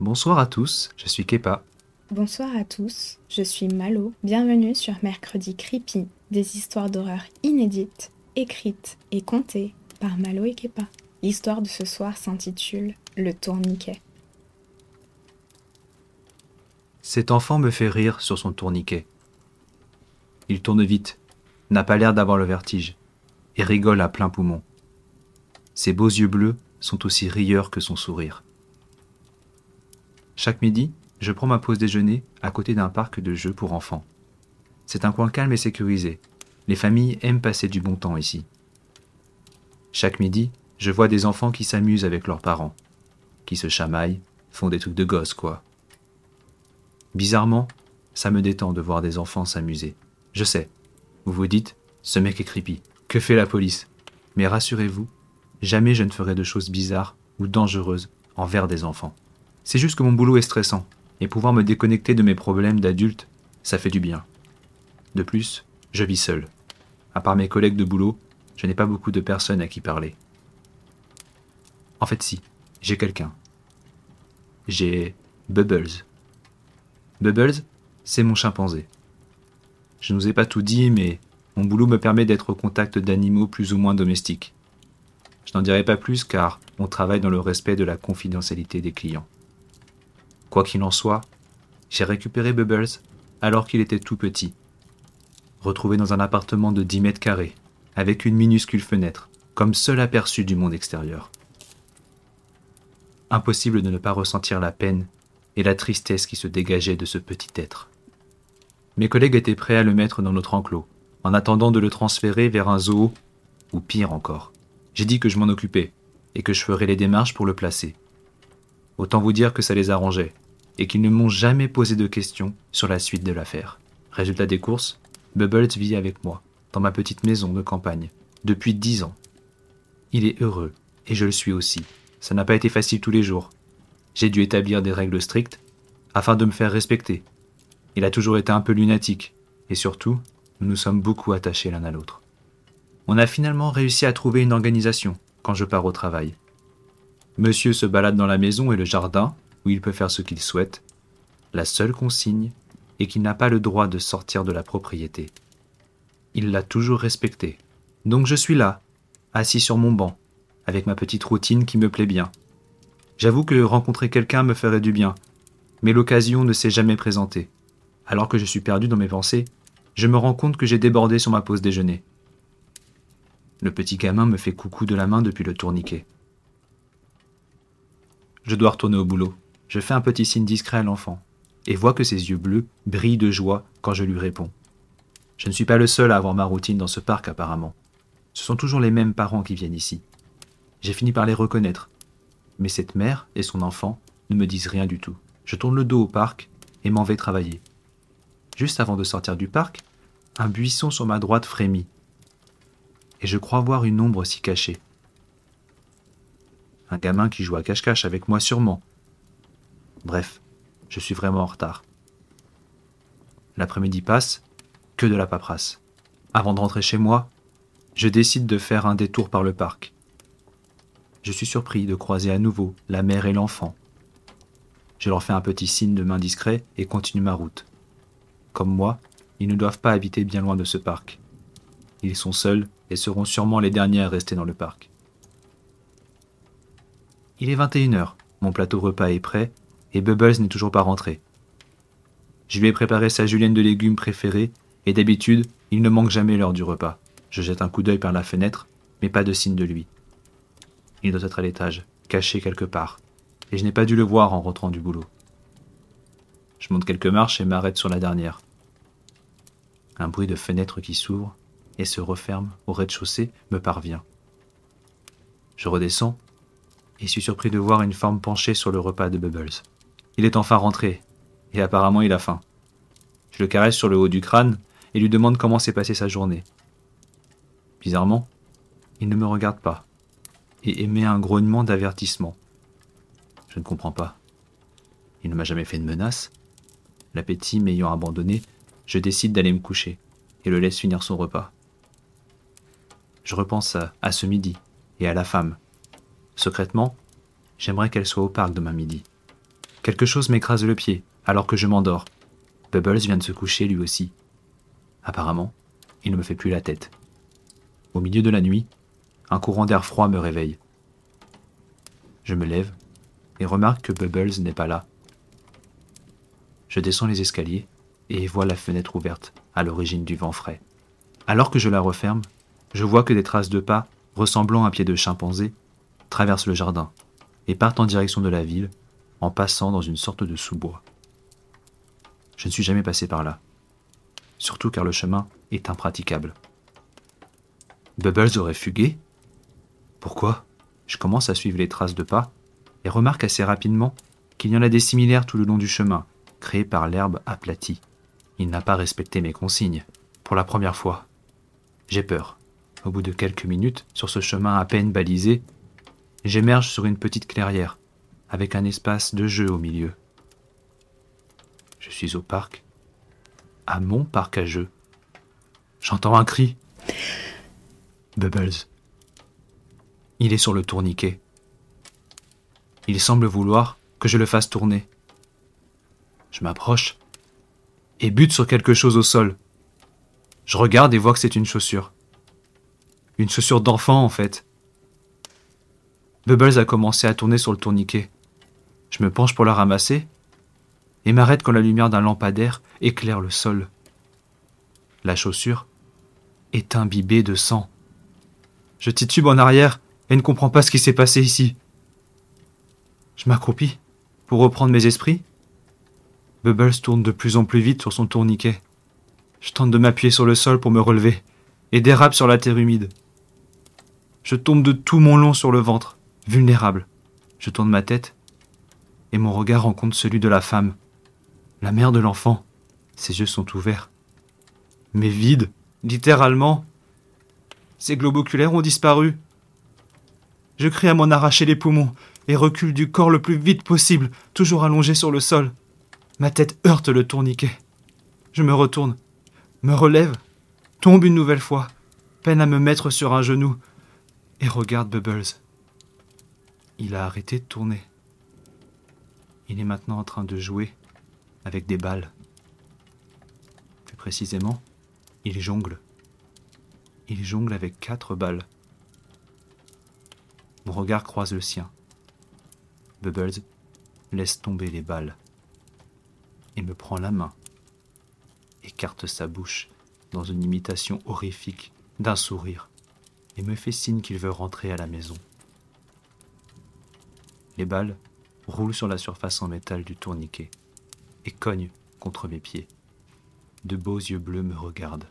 Bonsoir à tous, je suis Kepa. Bonsoir à tous, je suis Malo. Bienvenue sur Mercredi Creepy, des histoires d'horreur inédites, écrites et contées par Malo et Kepa. L'histoire de ce soir s'intitule Le tourniquet. Cet enfant me fait rire sur son tourniquet. Il tourne vite, n'a pas l'air d'avoir le vertige, et rigole à plein poumon. Ses beaux yeux bleus sont aussi rieurs que son sourire. Chaque midi, je prends ma pause déjeuner à côté d'un parc de jeux pour enfants. C'est un coin calme et sécurisé. Les familles aiment passer du bon temps ici. Chaque midi, je vois des enfants qui s'amusent avec leurs parents, qui se chamaillent, font des trucs de gosses, quoi. Bizarrement, ça me détend de voir des enfants s'amuser. Je sais, vous vous dites, ce mec est creepy. Que fait la police? Mais rassurez-vous, jamais je ne ferai de choses bizarres ou dangereuses envers des enfants. C'est juste que mon boulot est stressant, et pouvoir me déconnecter de mes problèmes d'adulte, ça fait du bien. De plus, je vis seul. À part mes collègues de boulot, je n'ai pas beaucoup de personnes à qui parler. En fait, si, j'ai quelqu'un. J'ai Bubbles. Bubbles, c'est mon chimpanzé. Je ne vous ai pas tout dit, mais mon boulot me permet d'être au contact d'animaux plus ou moins domestiques. Je n'en dirai pas plus car on travaille dans le respect de la confidentialité des clients. Quoi qu'il en soit, j'ai récupéré Bubbles alors qu'il était tout petit. Retrouvé dans un appartement de 10 mètres carrés, avec une minuscule fenêtre, comme seul aperçu du monde extérieur. Impossible de ne pas ressentir la peine et la tristesse qui se dégageaient de ce petit être. Mes collègues étaient prêts à le mettre dans notre enclos, en attendant de le transférer vers un zoo, ou pire encore. J'ai dit que je m'en occupais, et que je ferais les démarches pour le placer. Autant vous dire que ça les arrangeait, et qu'ils ne m'ont jamais posé de questions sur la suite de l'affaire. Résultat des courses, Bubbles vit avec moi, dans ma petite maison de campagne, depuis dix ans. Il est heureux, et je le suis aussi. Ça n'a pas été facile tous les jours. J'ai dû établir des règles strictes, afin de me faire respecter. Il a toujours été un peu lunatique, et surtout, nous nous sommes beaucoup attachés l'un à l'autre. On a finalement réussi à trouver une organisation quand je pars au travail. Monsieur se balade dans la maison et le jardin, où il peut faire ce qu'il souhaite. La seule consigne est qu'il n'a pas le droit de sortir de la propriété. Il l'a toujours respecté. Donc je suis là, assis sur mon banc, avec ma petite routine qui me plaît bien. J'avoue que rencontrer quelqu'un me ferait du bien, mais l'occasion ne s'est jamais présentée. Alors que je suis perdu dans mes pensées, je me rends compte que j'ai débordé sur ma pause déjeuner. Le petit gamin me fait coucou de la main depuis le tourniquet. Je dois retourner au boulot. Je fais un petit signe discret à l'enfant et vois que ses yeux bleus brillent de joie quand je lui réponds. Je ne suis pas le seul à avoir ma routine dans ce parc apparemment. Ce sont toujours les mêmes parents qui viennent ici. J'ai fini par les reconnaître. Mais cette mère et son enfant ne me disent rien du tout. Je tourne le dos au parc et m'en vais travailler. Juste avant de sortir du parc, un buisson sur ma droite frémit. Et je crois voir une ombre s'y cacher. Un gamin qui joue à cache-cache avec moi sûrement. Bref, je suis vraiment en retard. L'après-midi passe, que de la paperasse. Avant de rentrer chez moi, je décide de faire un détour par le parc. Je suis surpris de croiser à nouveau la mère et l'enfant. Je leur fais un petit signe de main discret et continue ma route. Comme moi, ils ne doivent pas habiter bien loin de ce parc. Ils sont seuls et seront sûrement les derniers à rester dans le parc. Il est 21h, mon plateau repas est prêt et Bubbles n'est toujours pas rentré. Je lui ai préparé sa julienne de légumes préférée et d'habitude, il ne manque jamais l'heure du repas. Je jette un coup d'œil par la fenêtre, mais pas de signe de lui. Il doit être à l'étage, caché quelque part, et je n'ai pas dû le voir en rentrant du boulot. Je monte quelques marches et m'arrête sur la dernière. Un bruit de fenêtre qui s'ouvre et se referme au rez-de-chaussée me parvient. Je redescends et suis surpris de voir une forme penchée sur le repas de Bubbles. Il est enfin rentré, et apparemment il a faim. Je le caresse sur le haut du crâne et lui demande comment s'est passée sa journée. Bizarrement, il ne me regarde pas et émet un grognement d'avertissement. Je ne comprends pas. Il ne m'a jamais fait de menace. L'appétit m'ayant abandonné, je décide d'aller me coucher et le laisse finir son repas. Je repense à, à ce midi et à la femme Secrètement, j'aimerais qu'elle soit au parc demain midi. Quelque chose m'écrase le pied, alors que je m'endors. Bubbles vient de se coucher lui aussi. Apparemment, il ne me fait plus la tête. Au milieu de la nuit, un courant d'air froid me réveille. Je me lève et remarque que Bubbles n'est pas là. Je descends les escaliers et vois la fenêtre ouverte à l'origine du vent frais. Alors que je la referme, je vois que des traces de pas, ressemblant à pieds de chimpanzé, traversent le jardin et partent en direction de la ville en passant dans une sorte de sous-bois. Je ne suis jamais passé par là, surtout car le chemin est impraticable. Bubbles aurait fugué? Pourquoi? Je commence à suivre les traces de pas et remarque assez rapidement qu'il y en a des similaires tout le long du chemin, créés par l'herbe aplatie. Il n'a pas respecté mes consignes, pour la première fois. J'ai peur. Au bout de quelques minutes, sur ce chemin à peine balisé, j'émerge sur une petite clairière, avec un espace de jeu au milieu. Je suis au parc, à mon parc à jeux. J'entends un cri. Bubbles. Il est sur le tourniquet. Il semble vouloir que je le fasse tourner. Je m'approche et bute sur quelque chose au sol. Je regarde et vois que c'est une chaussure. Une chaussure d'enfant en fait. Bubbles a commencé à tourner sur le tourniquet. Je me penche pour la ramasser et m'arrête quand la lumière d'un lampadaire éclaire le sol. La chaussure est imbibée de sang. Je titube en arrière et ne comprends pas ce qui s'est passé ici. Je m'accroupis pour reprendre mes esprits. Bubbles tourne de plus en plus vite sur son tourniquet. Je tente de m'appuyer sur le sol pour me relever et dérape sur la terre humide. Je tombe de tout mon long sur le ventre, vulnérable. Je tourne ma tête et mon regard rencontre celui de la femme, la mère de l'enfant. Ses yeux sont ouverts, mais vides, littéralement. Ses globes oculaires ont disparu. Je crie à m'en arracher les poumons et recule du corps le plus vite possible, toujours allongé sur le sol. Ma tête heurte le tourniquet. Je me retourne, me relève, tombe une nouvelle fois, peine à me mettre sur un genou, et regarde Bubbles. Il a arrêté de tourner. Il est maintenant en train de jouer avec des balles. Plus précisément, il jongle. Il jongle avec quatre balles. Mon regard croise le sien. Bubbles laisse tomber les balles et me prend la main, écarte sa bouche dans une imitation horrifique d'un sourire et me fait signe qu'il veut rentrer à la maison. Les balles roule sur la surface en métal du tourniquet et cogne contre mes pieds. De beaux yeux bleus me regardent.